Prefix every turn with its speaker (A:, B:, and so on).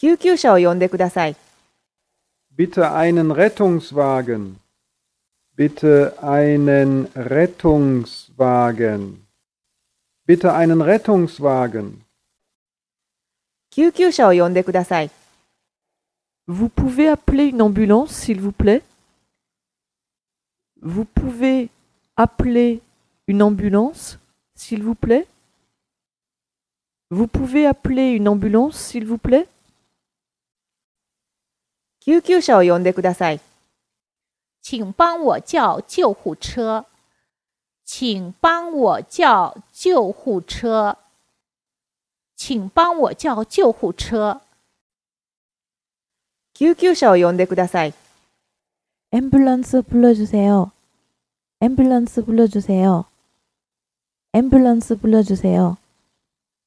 A: 救急車を呼んでください。
B: Bitte einen Rettungswagen. Bitte einen Rettungswagen. Bitte einen Rettungswagen.
A: 救急車を呼んでください。
C: Vous pouvez appeler une ambulance, s'il vous plaît Vous pouvez appeler une ambulance, s'il vous plaît Vous pouvez appeler une ambulance, s'il vous plaît
A: 救急車を呼んでください。
D: 请帮我叫救护车，请帮我叫救护车，请帮我叫救护车。
A: 救急車を呼んでください。
E: 앰뷸런스 불러주세요. 앰뷸런스 불러주세요. 앰뷸런스 불러주세요.